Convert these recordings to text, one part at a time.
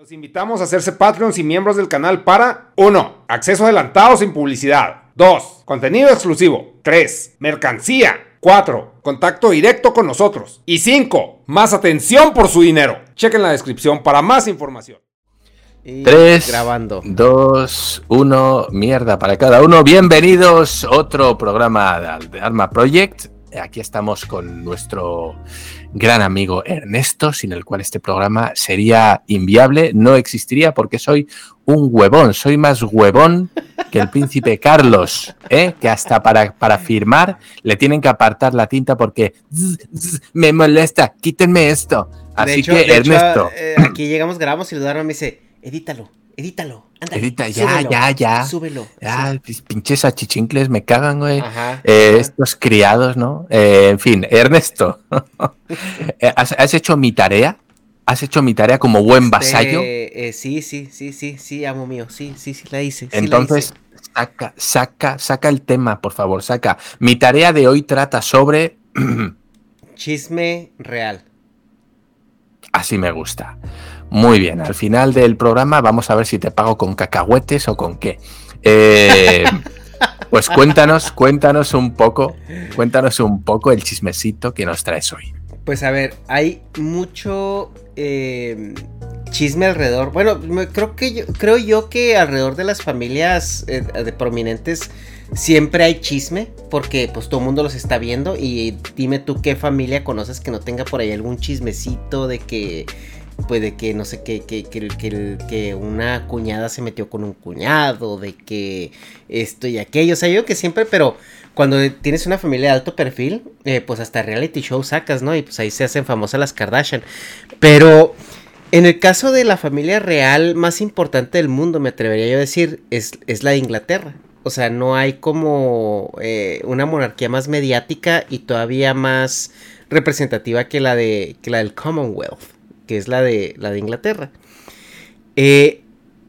Los invitamos a hacerse Patreons y miembros del canal para 1. Acceso adelantado sin publicidad. 2. Contenido exclusivo. 3. Mercancía. 4. Contacto directo con nosotros. Y 5. Más atención por su dinero. Chequen la descripción para más información. 3, grabando. 2, 1, mierda para cada uno. Bienvenidos a otro programa de Arma Project. Aquí estamos con nuestro gran amigo Ernesto, sin el cual este programa sería inviable, no existiría porque soy un huevón, soy más huevón que el príncipe Carlos, ¿eh? que hasta para, para firmar le tienen que apartar la tinta porque me molesta, quítenme esto. Así que Ernesto. Eh, aquí llegamos, grabamos y lo me dice, edítalo edítalo. Edita, ya, ya, ya. Súbelo. Ya, pinches achichincles me cagan, güey. Eh, estos criados, ¿no? Eh, en fin, Ernesto, eh, ¿has, hecho mi tarea? ¿Has hecho mi tarea como buen este, vasallo? sí, sí, sí, sí, sí, amo mío. Sí, sí, sí, la hice. Entonces, saca, saca, saca el tema, por favor, saca. Mi tarea de hoy trata sobre. Chisme real. Así me gusta. Muy bien, al final del programa vamos a ver si te pago con cacahuetes o con qué. Eh, pues cuéntanos, cuéntanos un poco, cuéntanos un poco el chismecito que nos traes hoy. Pues a ver, hay mucho eh, chisme alrededor. Bueno, creo que yo, creo yo que alrededor de las familias eh, de prominentes siempre hay chisme porque pues todo el mundo los está viendo y dime tú qué familia conoces que no tenga por ahí algún chismecito de que puede que no sé que, que, que, que, una cuñada se metió con un cuñado, de que esto y aquello, o sea, yo que siempre, pero cuando tienes una familia de alto perfil, eh, pues hasta reality show sacas, ¿no? Y pues ahí se hacen famosas las Kardashian. Pero en el caso de la familia real más importante del mundo, me atrevería yo a decir, es, es la de Inglaterra. O sea, no hay como eh, una monarquía más mediática y todavía más representativa que la de que la del Commonwealth que es la de, la de Inglaterra. Eh,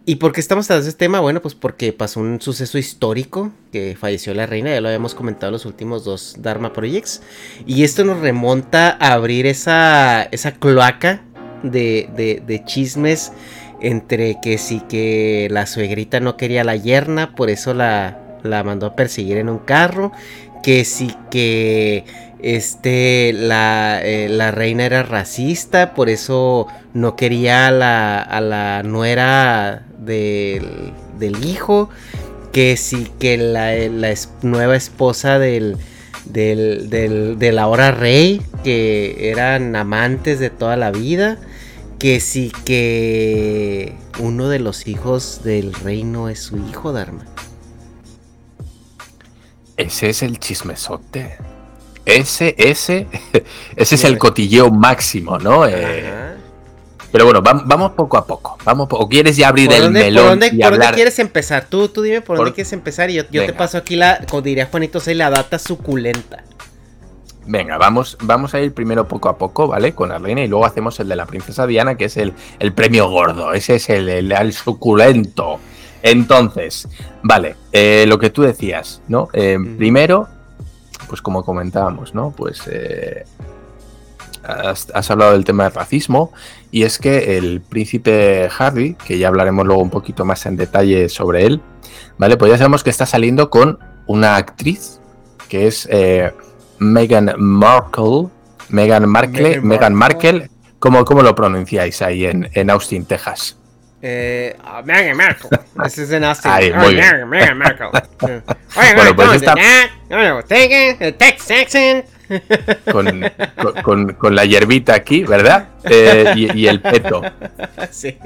¿Y por qué estamos de este tema? Bueno, pues porque pasó un suceso histórico, que falleció la reina, ya lo habíamos comentado en los últimos dos Dharma Projects. Y esto nos remonta a abrir esa, esa cloaca de, de, chismes entre que sí que la suegrita no quería la yerna, por eso la, la mandó a perseguir en un carro, que sí que este, la, eh, la, reina era racista, por eso no quería a la, a la nuera del, del, hijo. Que sí, que la, la nueva esposa del, del, del, del, ahora rey, que eran amantes de toda la vida. Que sí, que uno de los hijos del reino es su hijo, Dharma. Ese es el chismesote. Ese, ese, ese es el cotilleo máximo, ¿no? Eh, pero bueno, vamos poco a poco. Vamos, ¿O quieres ya abrir el melón? ¿Por dónde, ¿por dónde quieres empezar? Tú, tú dime por, dónde quieres empezar y yo, te paso aquí la, como diría Juanito, soy la data suculenta. Venga, vamos, vamos a ir primero poco a poco, ¿vale? Con reina y luego hacemos el de la princesa Diana, que es el, el premio gordo. Ese es el, el, suculento. Entonces, vale, eh, lo que tú decías, ¿no? Eh, primero, pues como comentábamos, ¿no? Pues eh, has, hablado del tema del racismo y es que el príncipe Harry, que ya hablaremos luego un poquito más en detalle sobre él, ¿vale? Pues ya sabemos que está saliendo con una actriz que es eh, Meghan Markle, Meghan Markle, Meghan Markle, ¿cómo, lo pronunciáis ahí en, en Austin, Texas? Eh, uh, Meghan Markle. Ese es en Austin. Ahí, muy bien. Meghan Markle. bueno, pues está... Con, con, con, la hierbita aquí, ¿verdad? Eh, y, y, el peto. Sí.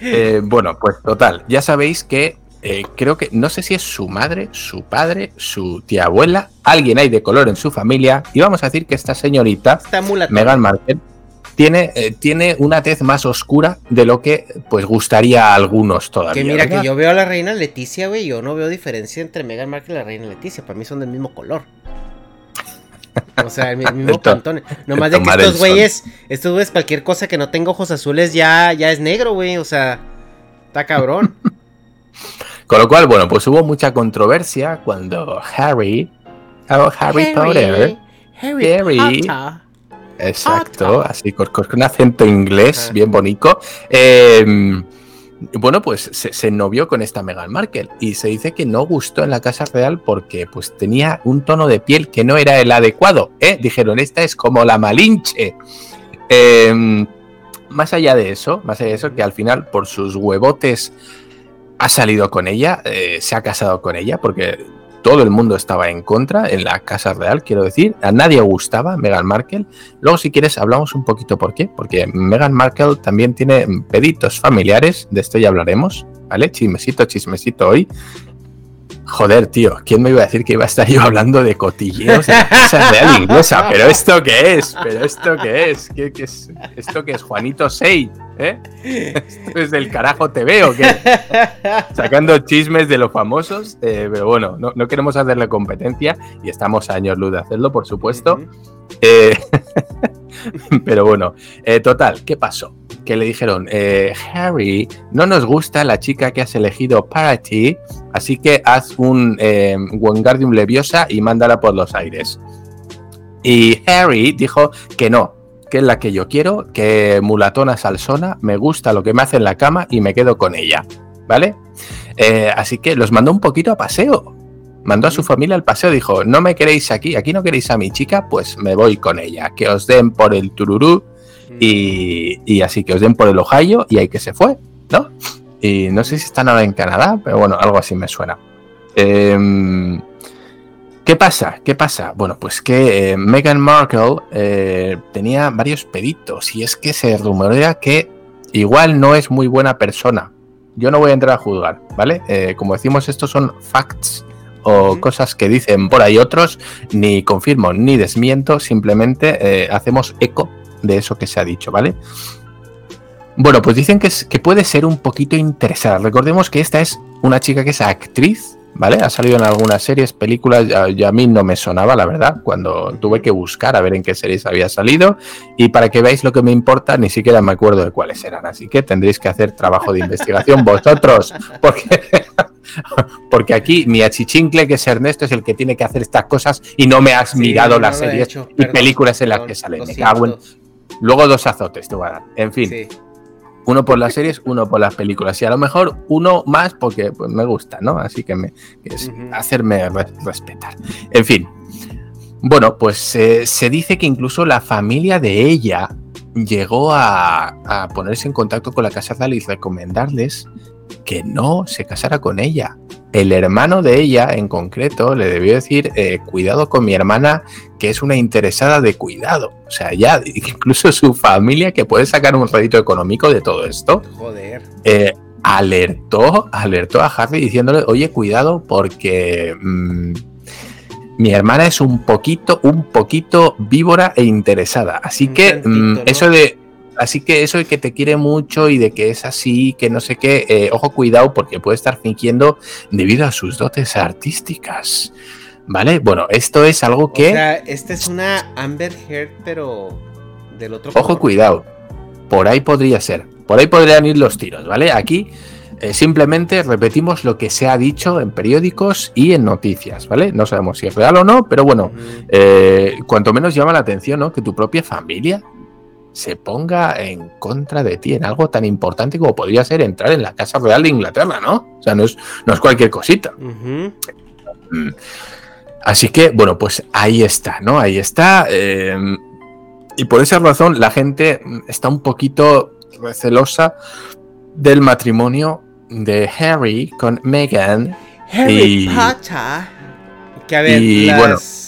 Eh, bueno, pues total. Ya sabéis que eh, creo que no sé si es su madre, su padre, su tía abuela, alguien hay de color en su familia. Y vamos a decir que esta señorita, Meghan Markle, tiene, eh, tiene una tez más oscura de lo que pues gustaría a algunos todavía. Que mira, que yo veo a la reina Leticia, güey, yo no veo diferencia entre Meghan Markle y la reina Leticia, para mí son del mismo color. O sea, el mismo pantone. Nomás de que estos güeyes, estos güeyes, cualquier cosa que no tenga ojos azules ya, ya es negro, güey. O sea, está cabrón. Con lo cual, bueno, pues hubo mucha controversia cuando Harry, oh, Harry, Potter, Harry, Harry Exacto, así con, un acento inglés bien bonito. Em, bueno, pues se, se, novió con esta Meghan Markle y se dice que no gustó en la Casa Real porque pues tenía un tono de piel que no era el adecuado. ¿eh? Dijeron, esta es como la Malinche. Em, más allá de eso, más allá de eso, que al final por sus huevotes ha salido con ella, eh, se ha casado con ella, porque todo el mundo estaba en contra en la Casa Real, quiero decir, a nadie gustaba Meghan Markle. Luego, si quieres, hablamos un poquito por qué, porque Meghan Markle también tiene peditos familiares, de esto ya hablaremos, ¿vale? Chismesito, chismesito hoy. Joder, tío, ¿quién me iba a decir que iba a estar yo hablando de cotilleos de la Casa Real Inglesa? ¿Pero esto qué es? ¿Pero esto qué es? ¿Qué, es? ¿Esto qué es? Juanito Sei, ¿eh? ¿Esto es del carajo TV o qué? Sacando chismes de los famosos, eh, pero bueno, no, queremos hacerle competencia y estamos a años luz de hacerlo, por supuesto. Eh, pero bueno, eh, total, ¿qué pasó? Que le dijeron, Harry, no nos gusta la chica que has elegido para ti, así que haz un Wingardium Leviosa y mándala por los aires. Y Harry dijo que no, que es la que yo quiero, que mulatona salsona, me gusta lo que me hace en la cama y me quedo con ella, ¿vale? Eh, así que los mandó un poquito a paseo. Mandó a su familia al paseo, dijo, no me queréis aquí, aquí no queréis a mi chica, pues me voy con ella, que os den por el tururú y, y así que os den por el Ohio y ahí que se fue, ¿no? Y no sé si están ahora en Canadá, pero bueno, algo así me suena. Eh, ¿Qué pasa? ¿Qué pasa? Bueno, pues que eh, Meghan Markle eh, tenía varios peditos y es que se rumorea que igual no es muy buena persona. Yo no voy a entrar a juzgar, ¿vale? Eh, como decimos, estos son facts o cosas que dicen por ahí otros, ni confirmo ni desmiento, simplemente hacemos eco de eso que se ha dicho, ¿vale? Bueno, pues dicen que, es, que puede ser un poquito interesada. Recordemos que esta es una chica que es actriz, ¿vale? Ha salido en algunas series, películas, ya, a mí no me sonaba, la verdad, cuando tuve que buscar a ver en qué series había salido. Y para que veáis lo que me importa, ni siquiera me acuerdo de cuáles eran. Así que tendréis que hacer trabajo de investigación vosotros, porque, porque aquí mi achichincle, que es Ernesto, es el que tiene que hacer estas cosas y no me has mirado las series y películas en las que salen. Me cago en... Luego dos azotes te voy a dar. En fin. Uno por las series, uno por las películas. Y a lo mejor uno más porque pues, me gusta, ¿no? Así que, me, es hacerme respetar. En fin. Bueno, pues se dice que incluso la familia de ella llegó a, ponerse en contacto con la Casa y recomendarles que no se casara con ella. El hermano de ella, en concreto, le debió decir, eh, cuidado con mi hermana, que es una interesada de cuidado. O sea, ya, incluso su familia, que puede sacar un rédito económico de todo esto. Joder. Eh, alertó, alertó a Harry diciéndole, oye, cuidado, porque mm, mi hermana es un poquito, un poquito víbora e interesada. Así que mm, eso de así que eso de que te quiere mucho y de que es así, que no sé qué, eh, ojo, cuidado, porque puede estar fingiendo debido a sus dotes artísticas. ¿Vale? Bueno, esto es algo que. O sea, esta es una Amber Heard, pero del otro. Ojo, cuidado. Por ahí podría ser. Por ahí podrían ir los tiros, ¿vale? Aquí eh, simplemente repetimos lo que se ha dicho en periódicos y en noticias, ¿vale? No sabemos si es real o no, pero bueno, eh, cuanto menos llama la atención, ¿no? Que tu propia familia se ponga en contra de ti en algo tan importante como podría ser entrar en la Casa Real de Inglaterra, ¿no? O sea, no es, no es cualquier cosita. Mm. Así que, bueno, pues ahí está, ¿no? Ahí está. Em, y por esa razón la gente está un poquito recelosa del matrimonio de Harry con Meghan. Harry Potter. Que a ver, las,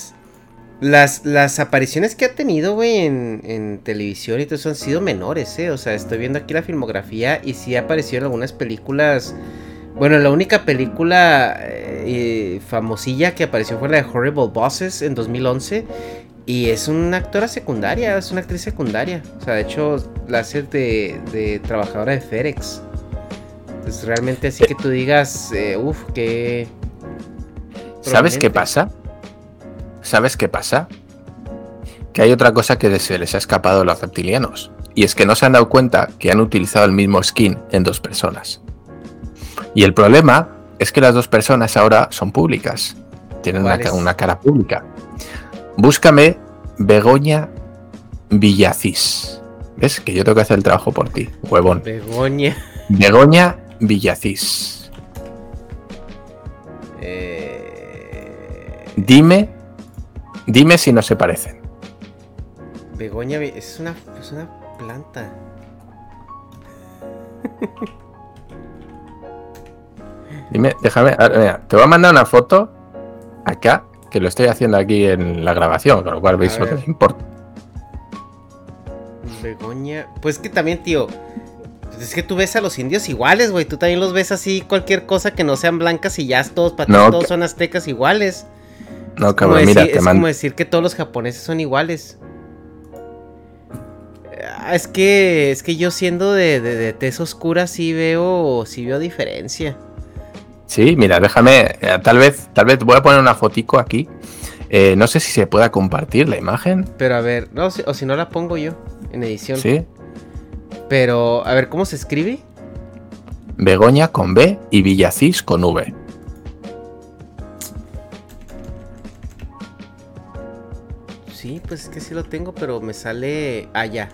las apariciones que ha tenido, güey, en, televisión y todo eso han sido menores, ¿eh? O sea, estoy viendo aquí la filmografía y sí aparecieron algunas películas. Bueno, la única película eh, famosilla que apareció fue la de Horrible Bosses en 2011. Y es una actora secundaria, es una actriz secundaria. O sea, de hecho, la hace de, de trabajadora de FedEx. Entonces, realmente así que tú digas, eh, uff, que... ¿Sabes qué pasa? ¿Sabes qué pasa? Que hay otra cosa que se les ha escapado a los reptilianos. Y es que no se han dado cuenta que han utilizado el mismo skin en dos personas. Y el problema es que las dos personas ahora son públicas. Tienen una, cara pública. Búscame Begoña Villacís. ¿Ves? Que yo tengo que hacer el trabajo por ti, huevón. Begoña. Begoña Villacís. Eh, Dime, dime si no se parecen. Begoña es una, es una planta. Dime, déjame, mira, te voy a mandar una foto acá, que lo estoy haciendo aquí en la grabación, con lo cual veis lo que me importa. Begoña. Pues que también, tío. Es que tú ves a los indios iguales, güey. Tú también los ves así, cualquier cosa que no sean blancas y ya todos, para No, todos que- son aztecas iguales. No, Como cabrón, decir- mira, es te como decir que todos los japoneses son iguales. Ah, Es que, es que yo siendo de, de, de tez oscura sí veo, sí veo diferencia. Sí, mira, déjame, eh, tal vez, tal vez voy a poner una fotico aquí. Eh, no sé si se pueda compartir la imagen. Pero a ver, no, o si no la pongo yo en edición. Sí. Pero, a ver, ¿cómo se escribe? Begoña con B y Villacís con V. Sí, pues es que sí lo tengo, pero me sale. Ah, ya.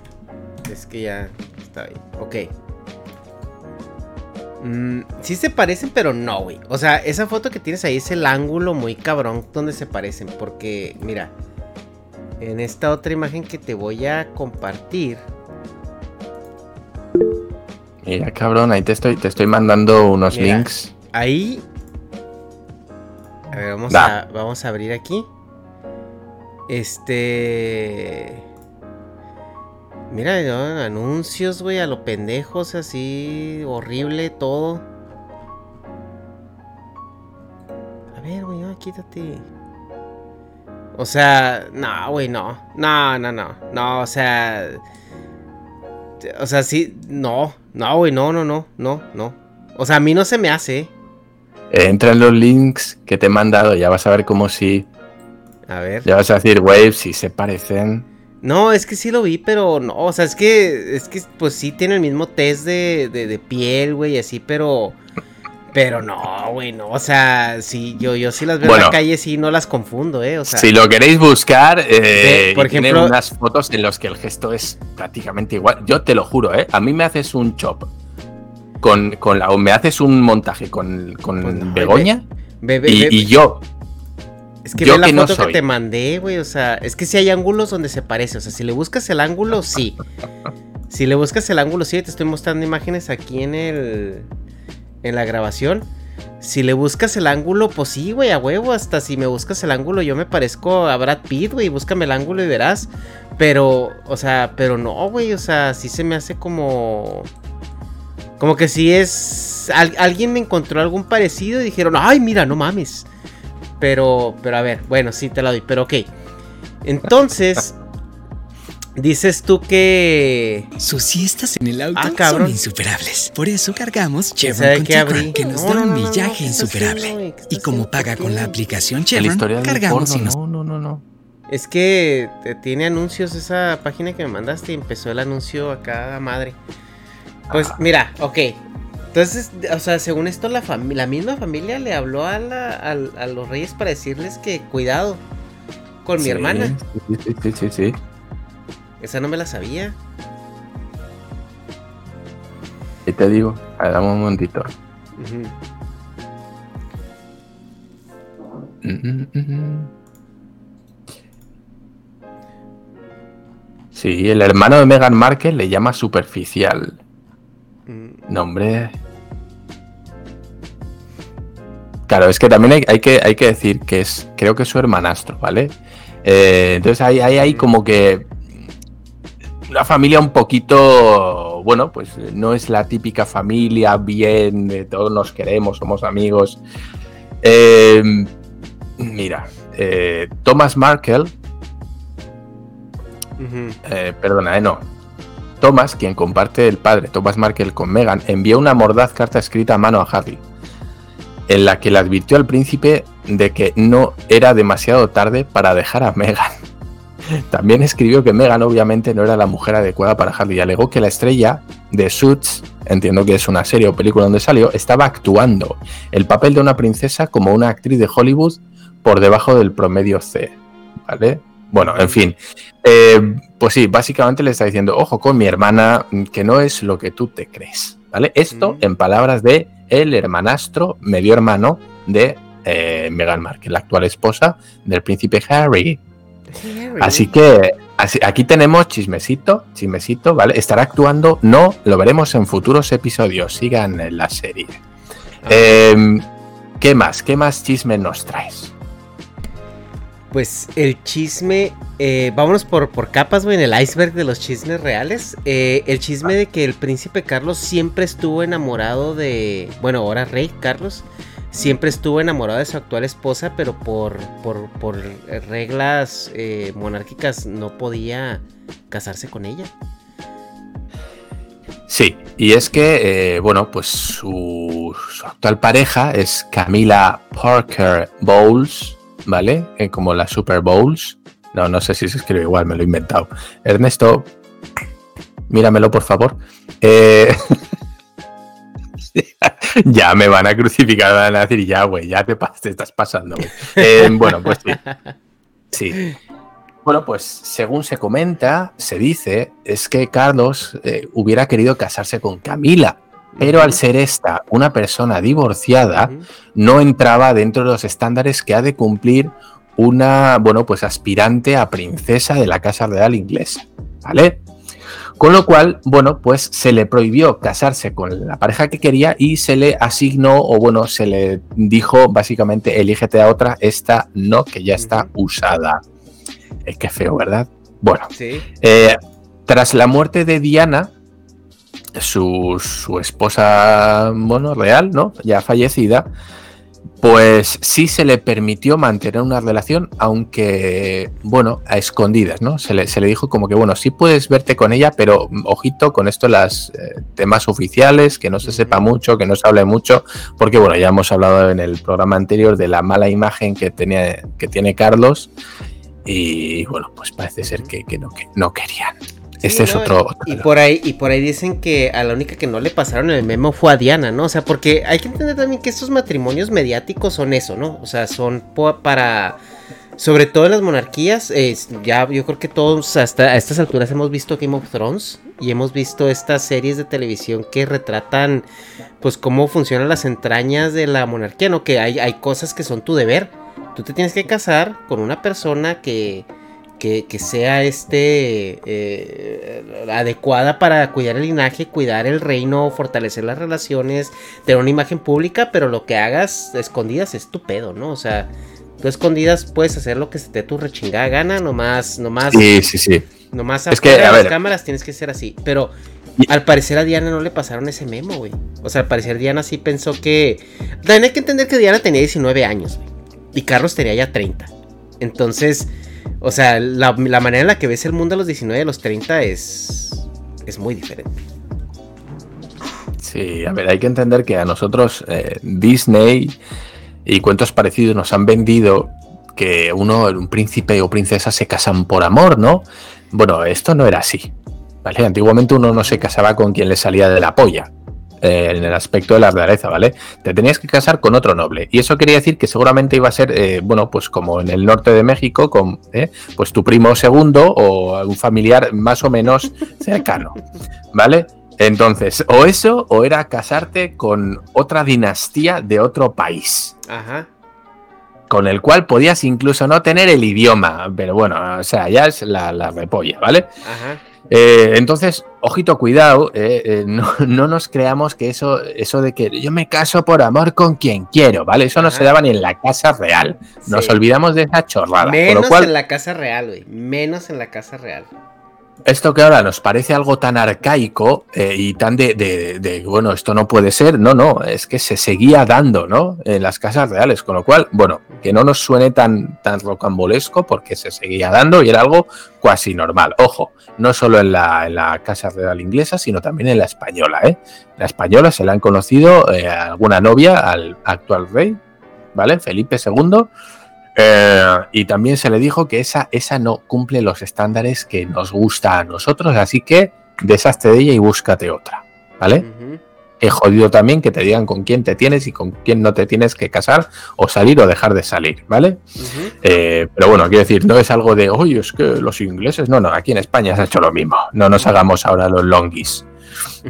Es que ya está ahí. Ok. Mm, sí se parecen, pero no, güey. O sea, esa foto que tienes ahí es el ángulo muy cabrón donde se parecen. Porque, mira, en esta otra imagen que te voy a compartir. Mira, cabrón, ahí te estoy, te estoy mandando unos Mira. links. Ahí. A ver, vamos, a, vamos a abrir aquí. Este. Mira, ¿no? anuncios, güey, a lo pendejos, así, horrible todo. A ver, güey, ya, quítate. O sea, no, güey, no. No, no, no. No, o sea. O sea, sí, no. No, güey, no, no, no, no, no. O sea, a mí no se me hace, entra en los links que te he mandado, ya vas a ver cómo si. A ver. Ya vas a decir, waves, si se parecen. No, es que sí lo vi, pero no, o sea, es que, es que, pues sí tiene el mismo test de, de, de piel, güey, así, pero, pero no, güey, no, o sea, sí, yo, yo sí las veo en la calle, sí, no las confundo, eh, o sea, si lo queréis buscar, eh, por y tiene ejemplo- unas fotos en las que el gesto es prácticamente igual. Yo te lo juro, ¿eh? A mí me haces un chop con, con la. o me haces un montaje con, con Pues no, Begoña y, ve- y yo. Es que yo ve la que no foto que te mandé, güey, o sea, es que sí hay ángulos donde se parece, o sea, si le buscas el ángulo, sí, si le buscas el ángulo, sí, te estoy mostrando imágenes aquí en el, en la grabación, Si le buscas el ángulo, pues sí, güey, a huevo. Hasta si me buscas el ángulo, yo me parezco a Brad Pitt, güey. Búscame el ángulo y verás. Pero, o sea, pero no, güey. O sea, sí se me hace como. Como que si es. al- alguien me encontró algún parecido y dijeron, ay, mira, no mames. Pero, pero a ver, bueno, sí te la doy, pero ok. Entonces, dices tú que. Sus siestas en el auto Ah, son insuperables. Por eso cargamos ¿Sabe Chevron con? Chevron, que nos No, da no, un no, no, no, millaje ¿qué estás insuperable. y como paga ¿Por con la aplicación Chevron, cargamos porno, y nos no, no, no, no. Es que te- tiene anuncios esa página que me mandaste y empezó el anuncio acá madre. Pues Ah. mira, ok. Entonces, o sea, según esto, la, la misma familia le habló a, la- a los reyes para decirles que cuidado con mi Sí, hermana. Sí, sí, sí. Esa no me la sabía. Y te digo, dame un momentito. Mm, mm, mm. Sí, el hermano de Meghan Markle le llama superficial. Nombre. Claro, es que también hay, hay que, hay que decir que es, creo que es su hermanastro, ¿vale? Eh, entonces hay, hay como que una familia un poquito, bueno, pues no es la típica familia bien, de todos nos queremos, somos amigos. Eh, mira, eh, Thomas Markle, eh, perdona, no. Thomas, quien comparte el padre Thomas Markle con Meghan, envió una mordaz carta escrita a mano a Harry, en la que le advirtió al príncipe de que no era demasiado tarde para dejar a Meghan. También escribió que Meghan obviamente no era la mujer adecuada para Harry y alegó que la estrella de Suits, entiendo que es una serie o película donde salió, estaba actuando el papel de una princesa como una actriz de Hollywood por debajo del promedio C. ¿Vale? Bueno, en fin. Eh, pues sí, básicamente le está diciendo, ojo con mi hermana, que no es lo que tú te crees. ¿Vale? Esto en palabras de el hermanastro, medio hermano de eh, Meghan Markle, la actual esposa del príncipe Harry. Así que así- aquí tenemos chismecito, chismecito, ¿vale? Estará actuando, no, lo veremos en futuros episodios, sigan en la serie. Em, ¿Qué más? ¿Qué más chisme nos traes? Pues el chisme, eh, vámonos por, por capas, güey, en el iceberg de los chismes reales. Eh, el chisme de que el príncipe Carlos siempre estuvo enamorado de, bueno, ahora rey Carlos, siempre estuvo enamorado de su actual esposa, pero por, por, por reglas eh, monárquicas no podía casarse con ella. Sí, y es que, eh, bueno, pues su, su actual pareja es Camila Parker Bowles, ¿vale? Eh, como la Super Bowls. No, no sé si se escribe igual, me lo he inventado. Ernesto, míramelo, por favor. Eh, ya me van a crucificar, van a decir, ya, güey, ya te, estás pasando. Eh, bueno, pues sí. Sí. Bueno, pues según se comenta, se dice, es que Carlos eh, hubiera querido casarse con Camila, pero al ser esta una persona divorciada, no entraba dentro de los estándares que ha de cumplir una, bueno, pues aspirante a princesa de la Casa Real inglesa, ¿vale? Con lo cual, bueno, pues se le prohibió casarse con la pareja que quería y se le asignó, o bueno, se le dijo básicamente, elígete a otra, esta no, que ya está usada. Es que feo, ¿verdad? Bueno, Sí. eh, tras la muerte de Diana, su, su esposa, bueno, real, ¿no? Ya fallecida, pues sí se le permitió mantener una relación, aunque, bueno, a escondidas, ¿no? Se le, se le dijo como que, bueno, sí puedes verte con ella, pero mm, ojito con esto, las eh, temas oficiales, que no se sepa mucho, que no se hable mucho, porque, bueno, ya hemos hablado en el programa anterior de la mala imagen que, tenía, que tiene Carlos. Y bueno, pues parece ser que, que no, que no querían. Sí, este es ¿no? otro. otro- Y por ahí, y por ahí dicen que a la única que no le pasaron el memo fue a Diana, ¿no? O sea, porque hay que entender también que estos matrimonios mediáticos son eso, ¿no? O sea, son para. Sobre todo en las monarquías, es- ya yo creo que todos hasta a estas alturas hemos visto Game of Thrones y hemos visto estas series de televisión que retratan pues cómo funcionan las entrañas de la monarquía, ¿no? Que hay, hay cosas que son tu deber. Tú te tienes que casar con una persona que, que, que sea este eh, adecuada para cuidar el linaje, cuidar el reino, fortalecer las relaciones, tener una imagen pública, pero lo que hagas escondidas es tu pedo, ¿no? O sea, tú escondidas puedes hacer lo que se te tu rechingada gana, nomás, nomás, Sí, sí, sí. nomás Es que, a las ver. cámaras tienes que ser así, pero al parecer a Diana no le pasaron ese memo, güey. O sea, al parecer Diana sí pensó que... También hay que entender que Diana tenía 19 años, güey. Y Carlos tenía ya 30. Entonces, o sea, la, la manera en la que ves el mundo a los 19 y a los 30 es... Es muy diferente. Sí, a ver, hay que entender que a nosotros eh, Disney y cuentos parecidos nos han vendido que uno, un príncipe o princesa se casan por amor, ¿no? Bueno, esto no era así. ¿vale? Antiguamente uno no se casaba con quien le salía de la polla. Eh, en el aspecto de la realeza, ¿vale? Te tenías que casar con otro noble. Y eso quería decir que seguramente iba a ser, eh, bueno, pues como en el norte de México, con eh, pues tu primo segundo o un familiar más o menos cercano, ¿vale? Entonces, o eso, o era casarte con otra dinastía de otro país, Ajá. con el cual podías incluso no tener el idioma, pero bueno, o sea, ya es la, la repolla, ¿vale? Ajá. Eh, entonces, ojito, cuidado, eh, eh, no, no nos creamos que eso, eso de que yo me caso por amor con quien quiero, ¿vale? Eso no se daba ni en la casa real. Nos Sí. olvidamos de esa chorrada. Menos lo cual, en la casa real, güey. Menos en la casa real. Esto que ahora nos parece algo tan arcaico eh, y tan de, bueno, esto no puede ser, no, no, es que se seguía dando, ¿no? En las casas reales, con lo cual, bueno, que no nos suene tan, tan rocambolesco porque se seguía dando y era algo cuasi normal. Ojo, no solo en la, la casa real inglesa, sino también en la española, ¿eh? La española se le han conocido eh, alguna novia al actual rey, ¿vale? Felipe II. Eh, y también se le dijo que esa, esa no cumple los estándares que nos gusta a nosotros, así que deshazte de ella y búscate otra, ¿vale? Es jodido también que te digan con quién te tienes y con quién no te tienes que casar o salir o dejar de salir, ¿vale? Eh, pero bueno, quiero decir, no es algo de, oye, es que los ingleses, no, no, aquí en España se ha hecho lo mismo, no nos hagamos ahora los longis.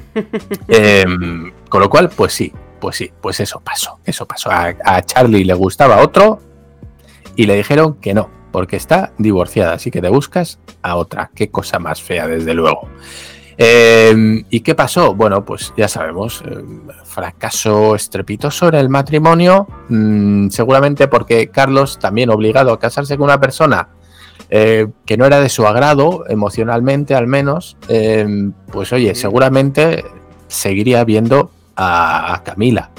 Em, con lo cual, pues sí, pues sí, pues eso pasó, eso pasó. A, a Charlie le gustaba otro y le dijeron que no, porque está divorciada, así que te buscas a otra. Qué cosa más fea, desde luego. Em, ¿Y qué pasó? Bueno, pues ya sabemos, em, fracaso estrepitoso en el matrimonio, mm, seguramente porque Carlos, también obligado a casarse con una persona eh, que no era de su agrado, emocionalmente al menos, em, pues oye, seguramente seguiría viendo a, a Camila.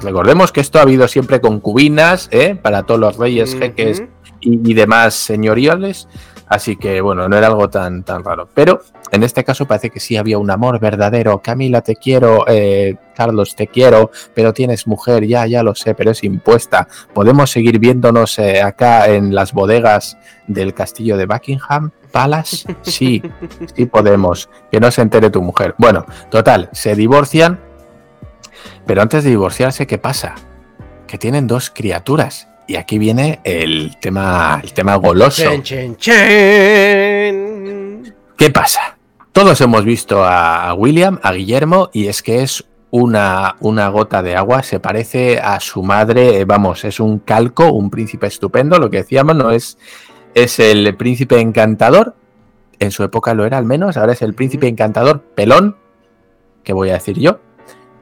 Recordemos que esto ha habido siempre concubinas ¿eh? para todos los reyes, jeques y demás señoriales. Así que bueno, no era algo tan, tan raro. Pero en este caso parece que sí había un amor verdadero. Camila, te quiero. eh, Carlos, te quiero. Pero tienes mujer, ya, ya lo sé, pero es impuesta. ¿Podemos seguir viéndonos eh, acá en las bodegas del castillo de Buckingham Palace? Sí, sí podemos. Que no se entere tu mujer. Bueno, total, se divorcian. Pero antes de divorciarse, ¿qué pasa? Que tienen dos criaturas. Y aquí viene el tema, el tema goloso. Chen, chen, chen. ¿Qué pasa? Todos hemos visto a William, a Guillermo, y es que es una, una gota de agua, se parece a su madre, eh, vamos, es un calco, un príncipe estupendo, lo que decíamos, no es, es el príncipe encantador, en su época lo era al menos, ahora es el príncipe encantador pelón, que voy a decir yo,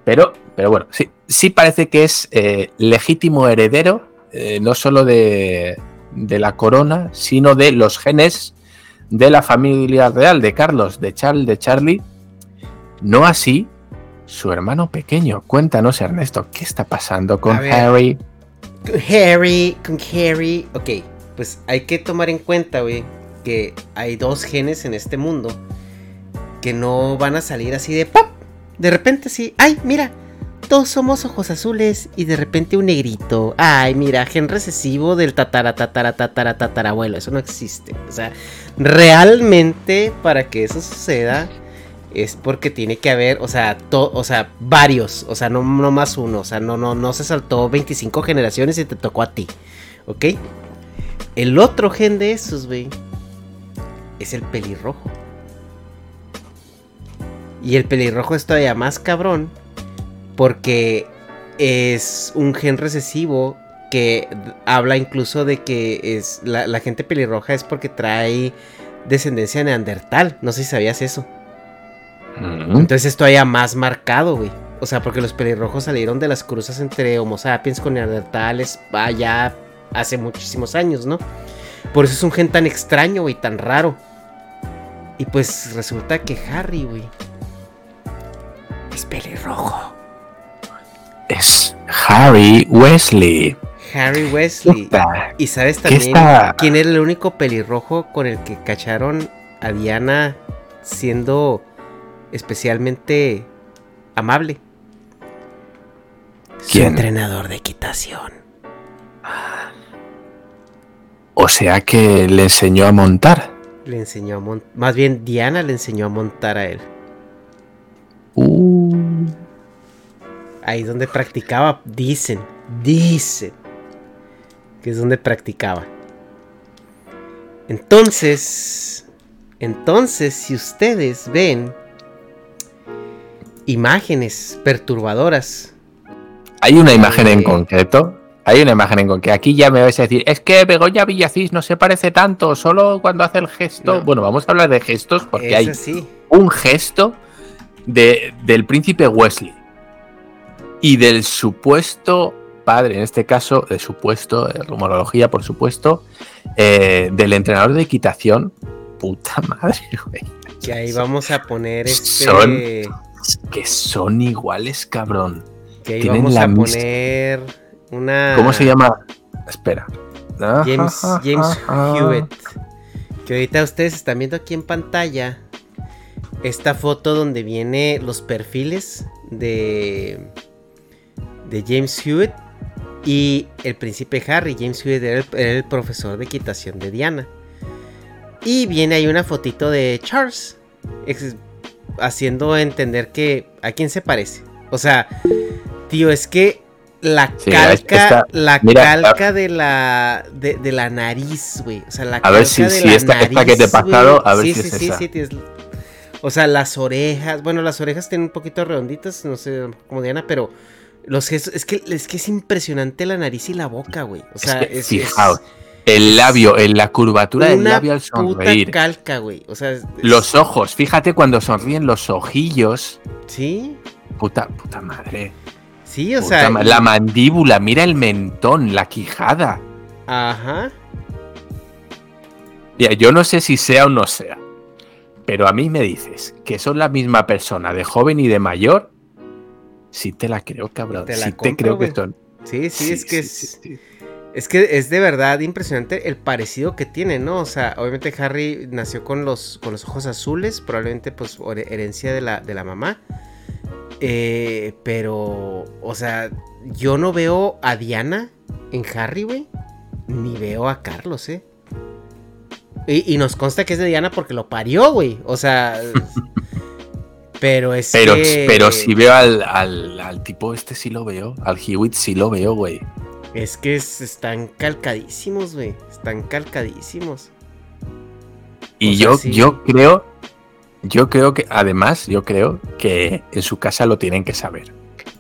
pero, pero bueno, sí, sí parece que es eh, legítimo heredero, eh, no solo de, de la corona, sino de los genes de la familia real de Carlos, de Charles, de Charlie. No así su hermano pequeño. Cuéntanos, Ernesto, ¿qué está pasando con. Harry? Con Harry, con Harry. Ok, pues hay que tomar en cuenta, güey, que hay dos genes en este mundo que no van a salir así de ¡pop! De repente sí. ¡Ay, mira! Todos somos ojos azules y de repente un negrito. Ay, mira, gen recesivo del tatara, tatara, tatara, tatarabuelo. Eso no existe. O sea, realmente para que eso suceda es porque tiene que haber, o sea, to- o sea, varios, o sea, no, no más uno, o sea, no, no, no se saltó 25 generaciones y te tocó a ti, ¿ok? El otro gen de esos, güey, es el pelirrojo. Y el pelirrojo es todavía más cabrón porque es un gen recesivo que habla incluso de que es la, la gente pelirroja es porque trae descendencia neandertal. No sé si sabías eso. Entonces es todavía más marcado, güey. O sea, porque los pelirrojos salieron de las cruzas entre Homo sapiens con neandertales allá hace muchísimos años, ¿no? Por eso es un gen tan extraño, güey, tan raro. Y pues resulta que Harry, güey, es pelirrojo. Es Harry Wesley. Harry Wesley. Puta, Y sabes ¿Qué también está? quién era el único pelirrojo con el que cacharon a Diana siendo especialmente amable. Su ¿Quién? entrenador de equitación. O sea que le enseñó a montar. Le enseñó a montar. Más bien, Diana le enseñó a montar a él. Uh, Ahí donde practicaba, dicen, dicen que es donde practicaba. Entonces, entonces, si ustedes ven imágenes perturbadoras, hay una imagen en Eh. concreto. Hay una imagen en concreto. Aquí ya me vais a decir, es que Begoña Villacís no se parece tanto, solo cuando hace el gesto. No. Bueno, vamos a hablar de gestos porque es hay así. un gesto de, del príncipe Wesley y del supuesto padre, en este caso, de supuesto, de rumorología, por supuesto, eh, del entrenador de equitación. Puta madre, güey. Que ahí vamos a poner este. Son- Que son iguales, cabrón. que ahí tienen vamos a poner una. ¿Cómo se llama? Espera. Ah. James, James Ah. Hewitt. Que ahorita ustedes están viendo aquí en pantalla esta foto donde viene los perfiles de, de James Hewitt y el príncipe Harry. James Hewitt era el, era el profesor de equitación de Diana. Y viene ahí una fotito de Charles ex- haciendo entender que a quién se parece. O sea, tío, es que la Sí, calca, esta- la mira, calca de la de, de la nariz, güey. O sea, la A ver calca si- de si la esta- esta que te he pasado, a ver sí, si sí, es sí, esa. sí, O sea, las orejas, bueno, las orejas tienen un poquito redonditas, no sé como Diana, pero los gestos, es que es que es impresionante la nariz y la boca, güey. O sea, es que, es, fijaos, es el labio, en la curvatura del labio al puta sonreír. calca, güey. O sea, Los ojos, fíjate cuando sonríen los ojillos. sí, Puta, puta madre. sí, o puta sea, ma- la mandíbula, mira el mentón, la quijada. ajá. Mira, yo no sé si sea o no sea, pero a mí me dices que son la misma persona de joven y de mayor. Sí te la creo, cabrón. Te la sí te creo que son. Sí, sí, es que sí, es, es que es de verdad impresionante el parecido que tiene, ¿no? O sea, obviamente Harry nació con los, con los ojos azules, probablemente pues por herencia de la, de la mamá. Eh, pero, o sea, yo no veo a Diana en Harry, güey. Ni veo a Carlos, ¿eh? Y, y nos consta que es de Diana porque lo parió, güey. O sea... pero es Pero, que- pero si veo al, al, al tipo este, sí lo veo. Al Hewitt sí lo veo, güey. Es que es- están calcadísimos, güey. Están calcadísimos. Y O sea, yo, sí. yo creo, yo creo que, además, yo creo que en su casa lo tienen que saber.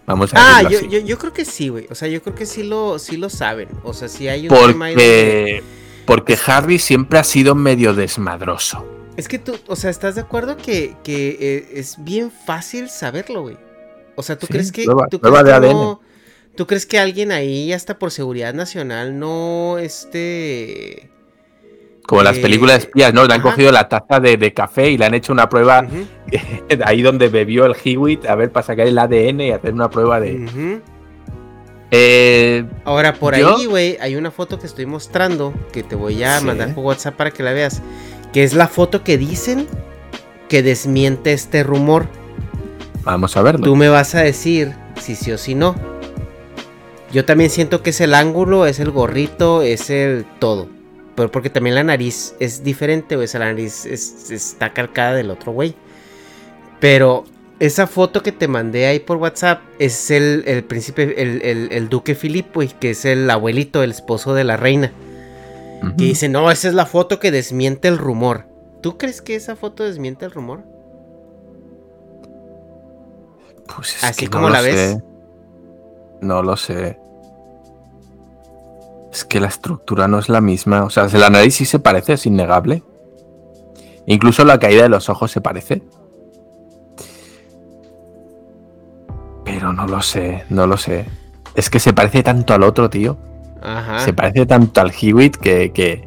Vamos a Ah, yo, así. yo, yo creo que sí, güey. O sea, yo creo que sí lo, sí lo saben. O sea, sí hay un tema ahí donde- Porque, porque Harry siempre ha sido medio desmadroso. Es que tú, o sea, ¿estás de acuerdo que, que, eh, es bien fácil saberlo, güey? O sea, ¿tú Sí, crees que... prueba- tú prueba crees de que ADN. no- ¿Tú crees que alguien ahí, hasta por seguridad nacional, no, este... Como las Eh, películas de espías, ¿no? Le han ajá. cogido la taza de, de café y le han hecho una prueba ahí donde bebió el Hewitt, a ver, para sacar el ADN y hacer una prueba de... Eh, Ahora, por ¿Yo? ahí, güey, hay una foto que estoy mostrando que te voy a Sí. mandar por WhatsApp para que la veas. Que es la foto que dicen que desmiente este rumor. vamos a verlo. Tú me vas a decir si sí o si no. Yo también siento que es el ángulo, es el gorrito, es el todo. Pero porque también la nariz es diferente. O sea, la nariz es- está calcada del otro güey. Pero esa foto que te mandé ahí por WhatsApp es el, el príncipe, el, el- el duque güey, que es el abuelito, el esposo de la reina. Ujú. Y dice, no, esa es la foto que desmiente el rumor. ¿Tú crees que esa foto desmiente el rumor? Pues es así que no como lo la ves. sé. No lo sé. Es que la estructura no es la misma. O sea, nariz sí se parece, es innegable. Incluso la caída de los ojos se parece. Pero no lo sé, no lo sé. Es que se parece tanto al otro, tío. Ajá. Se parece tanto al Hewitt que, que,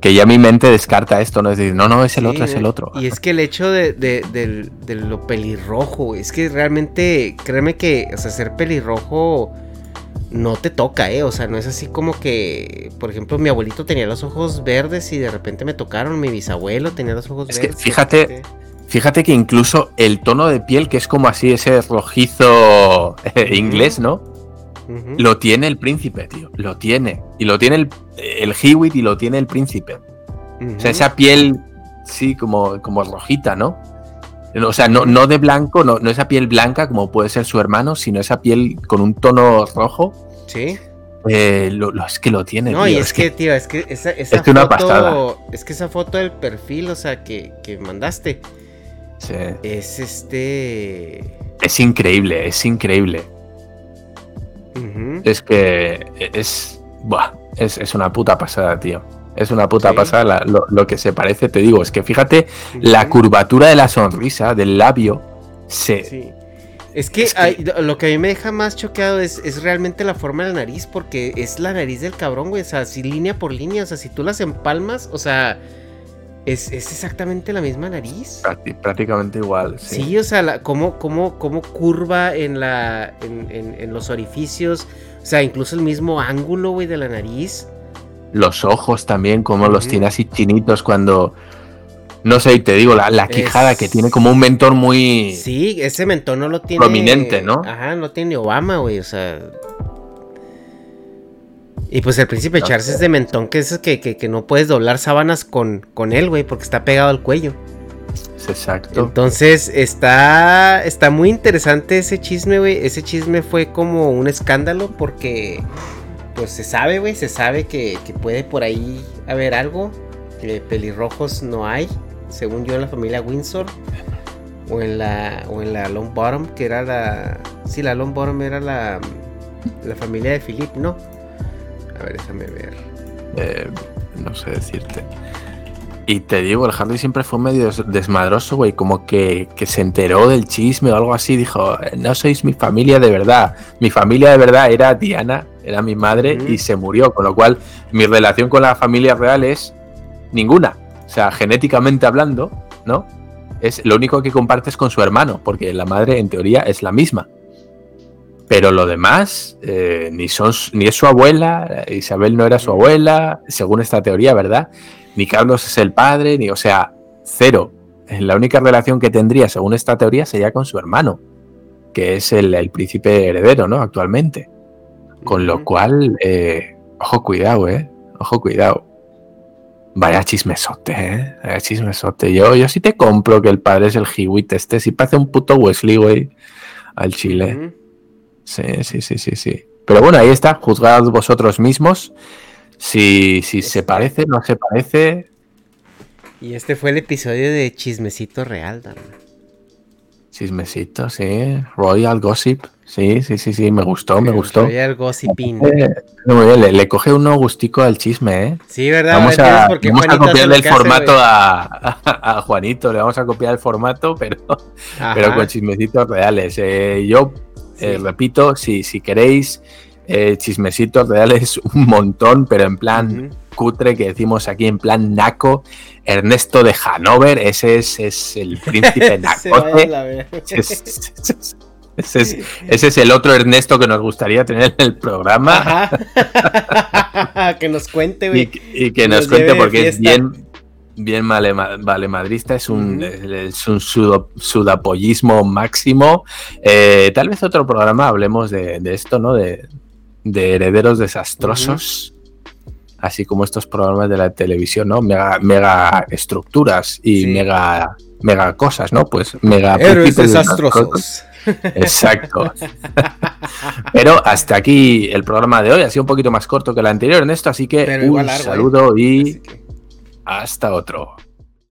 que ya mi mente descarta esto, ¿no? Es decir, no, no, es el Sí, otro, es el otro. Y es que el hecho de, de- del- de lo pelirrojo, es que realmente, créeme que, o sea, ser pelirrojo no te toca, ¿eh? O sea, no es así como que, por ejemplo, mi abuelito tenía los ojos verdes y de repente me tocaron, mi bisabuelo tenía los ojos Es que verdes. fíjate- de repente- Fíjate que incluso el tono de piel, que es como así ese rojizo eh, inglés, ¿no? Lo tiene el príncipe, tío. Lo tiene. Y lo tiene el, el Hewitt y lo tiene el príncipe. O sea, esa piel, sí, como, como rojita, ¿no? O sea, no, no de blanco, no, no esa piel blanca como puede ser su hermano, sino esa piel con un tono rojo. Sí. eh, lo, lo- es que lo tiene, No, tío. y es, que, tío, es que esa, esa Es una foto, pasada. es que esa foto del perfil, o sea, que, que mandaste, sí. es este... Es increíble, es increíble. Es que es. Buah, es, es una puta pasada, tío. Es una puta Sí. pasada la- lo, lo que se parece, te digo. Es que fíjate, la curvatura de la sonrisa, del labio, se. Sí. Es que, Es que- hay- lo que a mí me deja más choqueado es, es realmente la forma de la nariz, porque es la nariz del cabrón, güey. O sea, si línea por línea, o sea, si tú las empalmas, o sea, es, es exactamente la misma nariz. prácti- prácticamente igual. Sí. Sí, o sea, la, cómo, cómo, cómo curva en, la, en, en- en los orificios, o sea, incluso el mismo ángulo, güey, de la nariz. Los ojos también, como los tiene así chinitos cuando. No sé, y te digo, la, la quijada Es- que tiene como un mentón muy. Sí, ese mentón no lo tiene. Prominente, ¿no? Ajá, no tiene Obama, güey, o sea. Y pues el príncipe No Charles es de mentón, que es que, que, que no puedes doblar sábanas con, con él, güey, porque está pegado al cuello. exacto. Entonces está, está muy interesante ese chisme, güey. Ese chisme fue como un escándalo porque, pues se sabe, güey, se sabe que, que puede por ahí haber algo. Que pelirrojos no hay, según yo en la familia Windsor. O en la, o en la Long Bottom, que era la... Sí, la Long Bottom era la, la familia de Philip, ¿no? A ver, déjame ver. Eh, no sé decirte. Y te digo, el Hardy siempre fue medio des- desmadroso, güey, como que, que se enteró del chisme o algo así, dijo, no sois mi familia de verdad, mi familia de verdad era Diana, era mi madre y se murió, con lo cual mi relación con la familia real es ninguna, o sea, genéticamente hablando, ¿no? Es lo único que compartes con su hermano, porque la madre en teoría es la misma. Pero lo demás, eh, ni, son, ni es su abuela, Isabel no era su abuela, según esta teoría, ¿verdad? Ni Carlos es el padre, ni, o sea, cero. Eh, La única relación que tendría, según esta teoría, sería con su hermano, que es el, el príncipe heredero, ¿no? Actualmente. Con lo cual, eh, ojo, cuidado, ¿eh? Ojo, cuidado. Vaya chismesote, ¿eh? Vaya chismesote. Yo, yo sí te compro que el padre es el Hewitt este, sí parece un puto Wesley, güey, al chile. Sí, sí, sí, sí, sí. Pero bueno, ahí está, juzgad vosotros mismos. Si, si se parece, no se parece. Y este fue el episodio de Chismecito Real, Dharma. Chismecito, sí. Royal Gossip. Sí, sí, sí, sí, me gustó, me gustó. Royal Gossiping. Eh, muy bien, le, le coge uno gustico al chisme, ¿eh? Sí, ¿verdad? Vamos ¿Entiendes a, vamos copiarle el hace, formato a, a- a Juanito, le vamos a copiar el formato, pero, Ajá. pero con chismecitos reales. Eh, yo eh, repito, si, si queréis eh, chismecitos reales, un montón, pero en plan cutre que decimos aquí, en plan naco. Ernesto de Hanover, ese es, es el príncipe nacote. ver- Ese es, ese es- ese es el otro Ernesto que nos gustaría tener en el programa. Ajá. que nos cuente, y, güey. y que Nos nos cuente porque es bien bien vale, vale madrista es un, Ujú. es un sudo- sudapollismo máximo Eh, tal vez otro programa hablemos de, de esto no de, de herederos desastrosos así como estos programas de la televisión no mega, mega estructuras y Sí. mega mega cosas no pues mega Héroes desastrosos. Exacto. Pero hasta aquí el programa de hoy. Ha sido un poquito más corto que el anterior, Ernesto. Así que Pero un largo, ¿eh? saludo y que- hasta otro.